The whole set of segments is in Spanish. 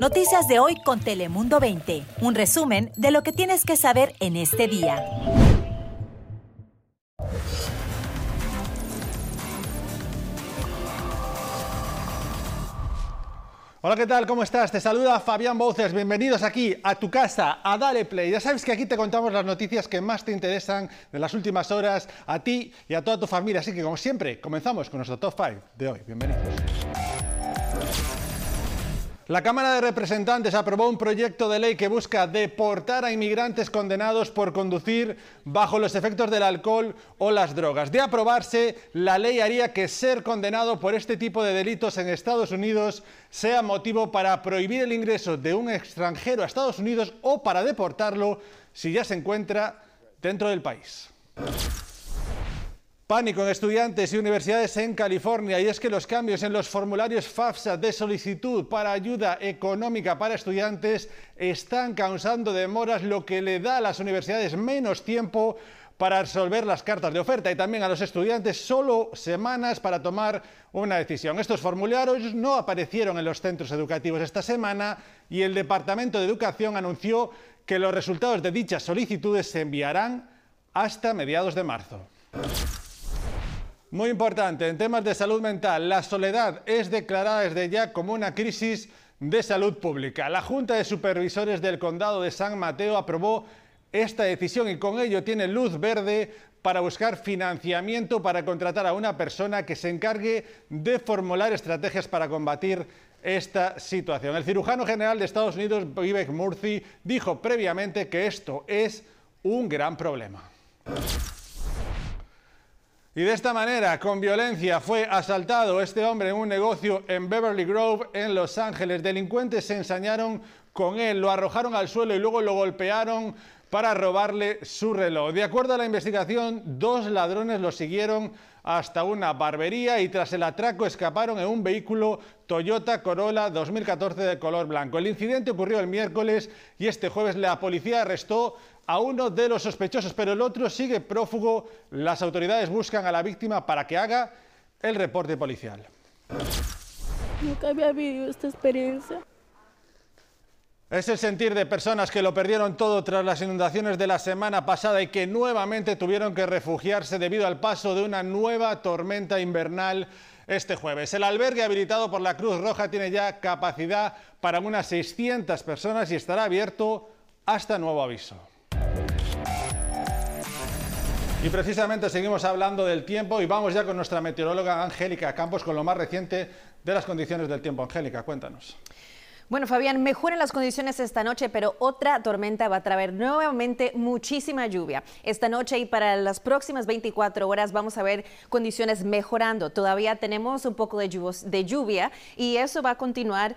Noticias de hoy con Telemundo 20. Un resumen de lo que tienes que saber en este día. Hola, ¿qué tal? ¿Cómo estás? Te saluda Fabián Bouces. Bienvenidos aquí a tu casa, a Dale Play. Ya sabes que aquí te contamos las noticias que más te interesan de las últimas horas a ti y a toda tu familia. Así que, como siempre, comenzamos con nuestro top 5 de hoy. Bienvenidos. La Cámara de Representantes aprobó un proyecto de ley que busca deportar a inmigrantes condenados por conducir bajo los efectos del alcohol o las drogas. De aprobarse, la ley haría que ser condenado por este tipo de delitos en Estados Unidos sea motivo para prohibir el ingreso de un extranjero a Estados Unidos o para deportarlo si ya se encuentra dentro del país. Pánico en estudiantes y universidades en California y es que los cambios en los formularios FAFSA de solicitud para ayuda económica para estudiantes están causando demoras, lo que le da a las universidades menos tiempo para resolver las cartas de oferta y también a los estudiantes solo semanas para tomar una decisión. Estos formularios no aparecieron en los centros educativos esta semana y el Departamento de Educación anunció que los resultados de dichas solicitudes se enviarán hasta mediados de marzo. Muy importante, en temas de salud mental, la soledad es declarada desde ya como una crisis de salud pública. La Junta de Supervisores del Condado de San Mateo aprobó esta decisión y con ello tiene luz verde para buscar financiamiento para contratar a una persona que se encargue de formular estrategias para combatir esta situación. El cirujano general de Estados Unidos, Vivek Murthy, dijo previamente que esto es un gran problema. Y de esta manera, con violencia, fue asaltado este hombre en un negocio en Beverly Grove, en Los Ángeles. Delincuentes se ensañaron con él, lo arrojaron al suelo y luego lo golpearon para robarle su reloj. De acuerdo a la investigación, dos ladrones lo siguieron hasta una barbería y tras el atraco escaparon en un vehículo Toyota Corolla 2014 de color blanco. El incidente ocurrió el miércoles y este jueves la policía arrestó a uno de los sospechosos, pero el otro sigue prófugo. Las autoridades buscan a la víctima para que haga el reporte policial. Nunca había vivido esta experiencia. Es el sentir de personas que lo perdieron todo tras las inundaciones de la semana pasada y que nuevamente tuvieron que refugiarse debido al paso de una nueva tormenta invernal este jueves. El albergue habilitado por la Cruz Roja tiene ya capacidad para unas 600 personas y estará abierto hasta nuevo aviso. Y precisamente seguimos hablando del tiempo y vamos ya con nuestra meteoróloga Angélica Campos con lo más reciente de las condiciones del tiempo. Angélica, cuéntanos. Bueno, Fabián, mejoren las condiciones esta noche, pero otra tormenta va a traer nuevamente muchísima lluvia. Esta noche y para las próximas 24 horas vamos a ver condiciones mejorando. Todavía tenemos un poco de lluvia y eso va a continuar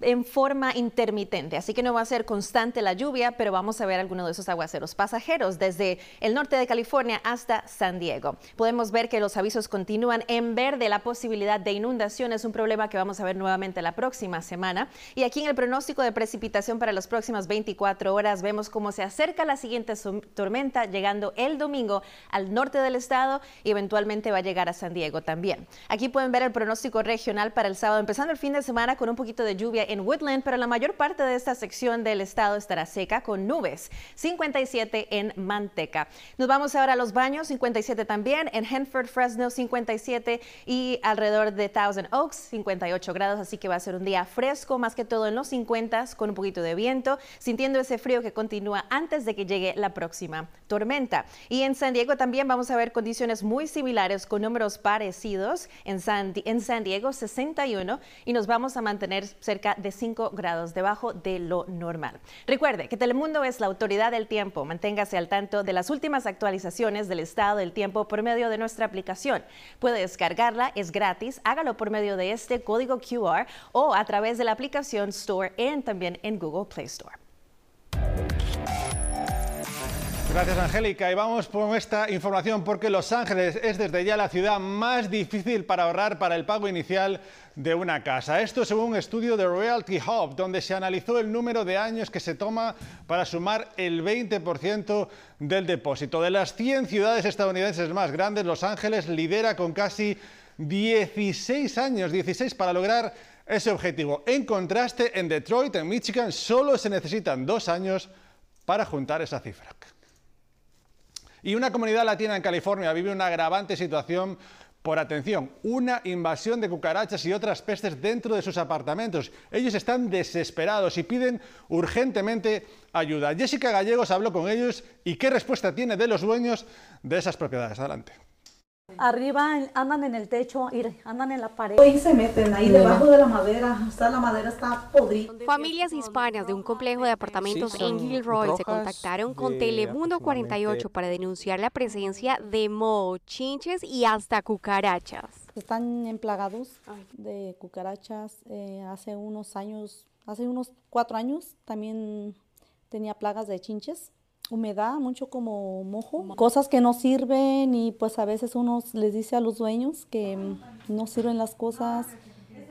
en forma intermitente, así que no va a ser constante la lluvia, pero vamos a ver algunos de esos aguaceros pasajeros desde el norte de California hasta San Diego. Podemos ver que los avisos continúan en verde, la posibilidad de inundación es un problema que vamos a ver nuevamente la próxima semana. Y aquí en el pronóstico de precipitación para las próximas 24 horas vemos cómo se acerca la siguiente tormenta llegando el domingo al norte del estado y eventualmente va a llegar a San Diego también. Aquí pueden ver el pronóstico regional para el sábado, empezando el fin de semana con un poquito de lluvia en Woodland, pero la mayor parte de esta sección del estado estará seca con nubes. 57 en Manteca. Nos vamos ahora a los baños, 57 también en Henford, Fresno, 57 y alrededor de Thousand Oaks, 58 grados, así que va a ser un día fresco, más que todo en los 50 con un poquito de viento, sintiendo ese frío que continúa antes de que llegue la próxima tormenta. Y en San Diego también vamos a ver condiciones muy similares con números parecidos. En San, en San Diego 61 y nos vamos a mantener cerca de 5 grados debajo de lo normal. Recuerde que Telemundo es la autoridad del tiempo. Manténgase al tanto de las últimas actualizaciones del estado del tiempo por medio de nuestra aplicación. Puede descargarla, es gratis. Hágalo por medio de este código QR o a través de la aplicación Store y también en Google Play Store. Gracias, Angélica. Y vamos con esta información porque Los Ángeles es desde ya la ciudad más difícil para ahorrar para el pago inicial de una casa. Esto según un estudio de Realty Hub, donde se analizó el número de años que se toma para sumar el 20% del depósito. De las 100 ciudades estadounidenses más grandes, Los Ángeles lidera con casi 16 años, 16 para lograr ese objetivo. En contraste, en Detroit, en Michigan, solo se necesitan dos años para juntar esa cifra. Y una comunidad latina en California vive una agravante situación por atención, una invasión de cucarachas y otras pestes dentro de sus apartamentos. Ellos están desesperados y piden urgentemente ayuda. Jessica Gallegos habló con ellos y qué respuesta tiene de los dueños de esas propiedades. Adelante. Arriba andan en el techo, andan en la pared. Ahí se meten, ahí debajo de la madera, o la madera está podrida. Familias hispanas de un complejo de apartamentos en Gilroy se contactaron con Telemundo 48 para denunciar la presencia de mochinches y hasta cucarachas. Están emplagados de cucarachas. Eh, hace unos años, hace unos cuatro años también tenía plagas de chinches humedad, mucho como mojo, cosas que no sirven y pues a veces uno les dice a los dueños que no sirven las cosas,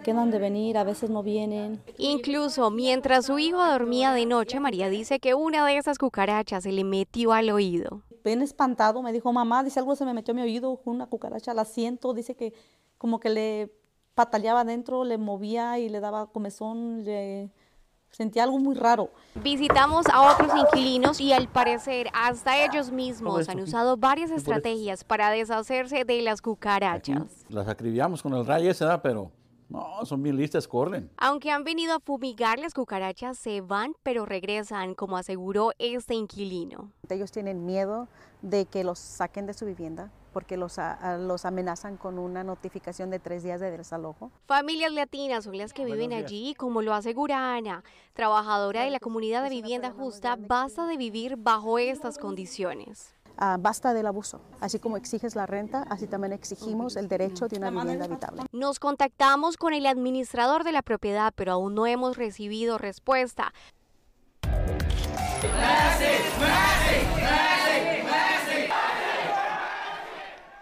quedan de venir, a veces no vienen. Incluso mientras su hijo dormía de noche, María dice que una de esas cucarachas se le metió al oído. Ven espantado, me dijo, mamá, dice algo se me metió a mi oído, una cucaracha, la siento, dice que como que le pataleaba adentro, le movía y le daba comezón, le Sentí algo muy raro. Visitamos a otros inquilinos y al parecer hasta ellos mismos han usado varias estrategias para deshacerse de las cucarachas. Las acribillamos con el rayo ese, pero no, son bien listas, corren. Aunque han venido a fumigar, las cucarachas se van, pero regresan, como aseguró este inquilino. Ellos tienen miedo de que los saquen de su vivienda porque los, los amenazan con una notificación de tres días de desalojo. Familias latinas son las que viven allí, como lo asegura Ana, trabajadora de la comunidad de vivienda justa, basta de vivir bajo estas condiciones. Ah, basta del abuso. Así como exiges la renta, así también exigimos el derecho de una vivienda habitable. Nos contactamos con el administrador de la propiedad, pero aún no hemos recibido respuesta.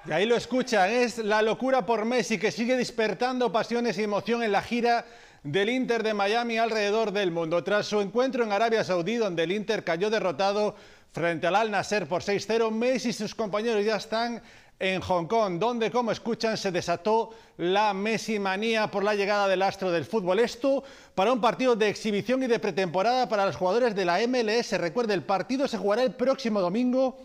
Y ahí lo escuchan, es la locura por Messi que sigue despertando pasiones y emoción en la gira del Inter de Miami alrededor del mundo. Tras su encuentro en Arabia Saudí, donde el Inter cayó derrotado frente al Al Nasser por 6-0, Messi y sus compañeros ya están en Hong Kong, donde, como escuchan, se desató la Messi manía por la llegada del astro del fútbol. Esto para un partido de exhibición y de pretemporada para los jugadores de la MLS. Recuerde, el partido se jugará el próximo domingo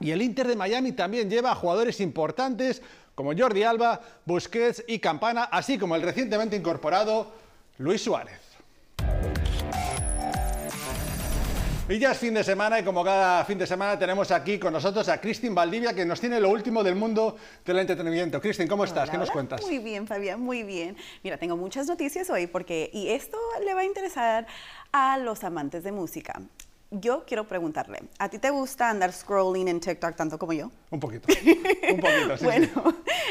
y el Inter de Miami también lleva a jugadores importantes como Jordi Alba, Busquets y Campana, así como el recientemente incorporado Luis Suárez. Y ya es fin de semana y como cada fin de semana tenemos aquí con nosotros a Cristin Valdivia que nos tiene lo último del mundo del entretenimiento. Cristin, ¿cómo estás? ¿Qué nos cuentas? Muy bien, Fabián, muy bien. Mira, tengo muchas noticias hoy porque y esto le va a interesar a los amantes de música yo quiero preguntarle, ¿a ti te gusta andar scrolling en TikTok tanto como yo? Un poquito, un poquito, sí, Bueno,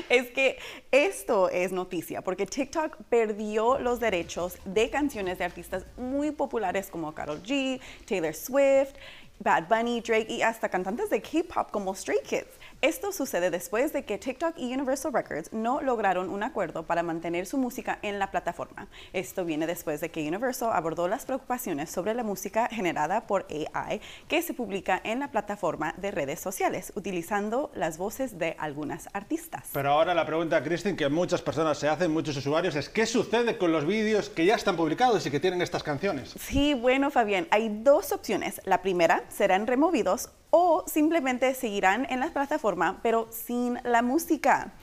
es que esto es noticia, porque TikTok perdió los derechos de canciones de artistas muy populares como Karol G, Taylor Swift, Bad Bunny, Drake y hasta cantantes de K-pop como Stray Kids. Esto sucede después de que TikTok y Universal Records no lograron un acuerdo para mantener su música en la plataforma. Esto viene después de que Universal abordó las preocupaciones sobre la música generada por AI que se publica en la plataforma de redes sociales, utilizando las voces de algunas artistas. Pero ahora la pregunta, Kristen, que muchas personas se hacen, muchos usuarios, es ¿qué sucede con los vídeos que ya están publicados y que tienen estas canciones? Sí, bueno, Fabián, hay dos opciones. La primera, serán removidos o simplemente seguirán en la plataforma pero sin la música.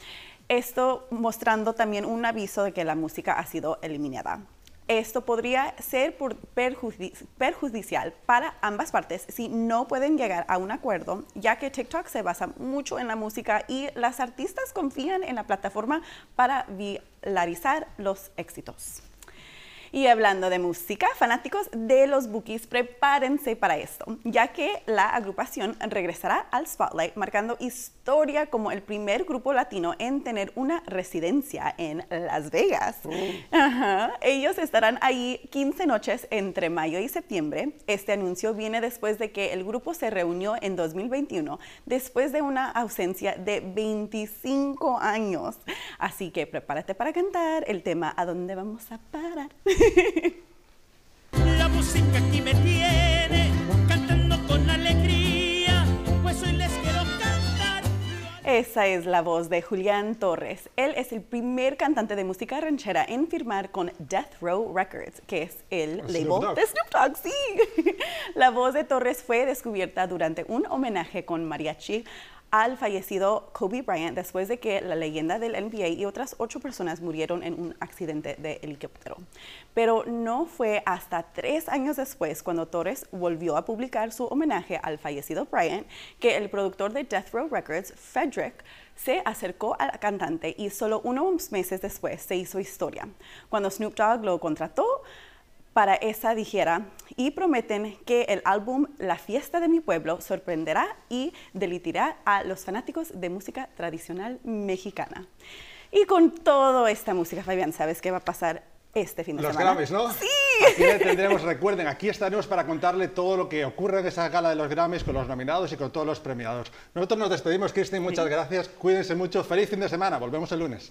Esto mostrando también un aviso de que la música ha sido eliminada. Esto podría ser perjudicial para ambas partes si no pueden llegar a un acuerdo, ya que TikTok se basa mucho en la música y las artistas confían en la plataforma para viralizar los éxitos. Y hablando de música, fanáticos de los Bookies, prepárense para esto, ya que la agrupación regresará al Spotlight, marcando historia como el primer grupo latino en tener una residencia en Las Vegas. Oh. Ellos estarán ahí 15 noches entre mayo y septiembre. Este anuncio viene después de que el grupo se reunió en 2021, después de una ausencia de 25 años. Así que prepárate para cantar el tema ¿A dónde vamos a parar? La música aquí me tiene Esa es la voz de Julián Torres. Él es el primer cantante de música ranchera en firmar con Death Row Records, que es el label de Snoop Dogg. Sí. La voz de Torres fue descubierta durante un homenaje con mariachi al fallecido Kobe Bryant después de que la leyenda del NBA y otras ocho personas murieron en un accidente de helicóptero. Pero no fue hasta tres años después, cuando Torres volvió a publicar su homenaje al fallecido Bryant, que el productor de Death Row Records, Frederick, se acercó a la cantante y solo unos meses después se hizo historia. Cuando Snoop Dogg lo contrató, para esa dijera y prometen que el álbum La fiesta de mi pueblo sorprenderá y delitirá a los fanáticos de música tradicional mexicana. Y con toda esta música, Fabián, ¿sabes qué va a pasar este fin de semana? Los Grammys, ¿no? Sí. Aquí le tendremos, recuerden, aquí estaremos para contarle todo lo que ocurre en esa gala de los Grammys con los nominados y con todos los premiados. Nosotros nos despedimos, Cristian, muchas gracias. Cuídense mucho. Feliz fin de semana. Volvemos el lunes.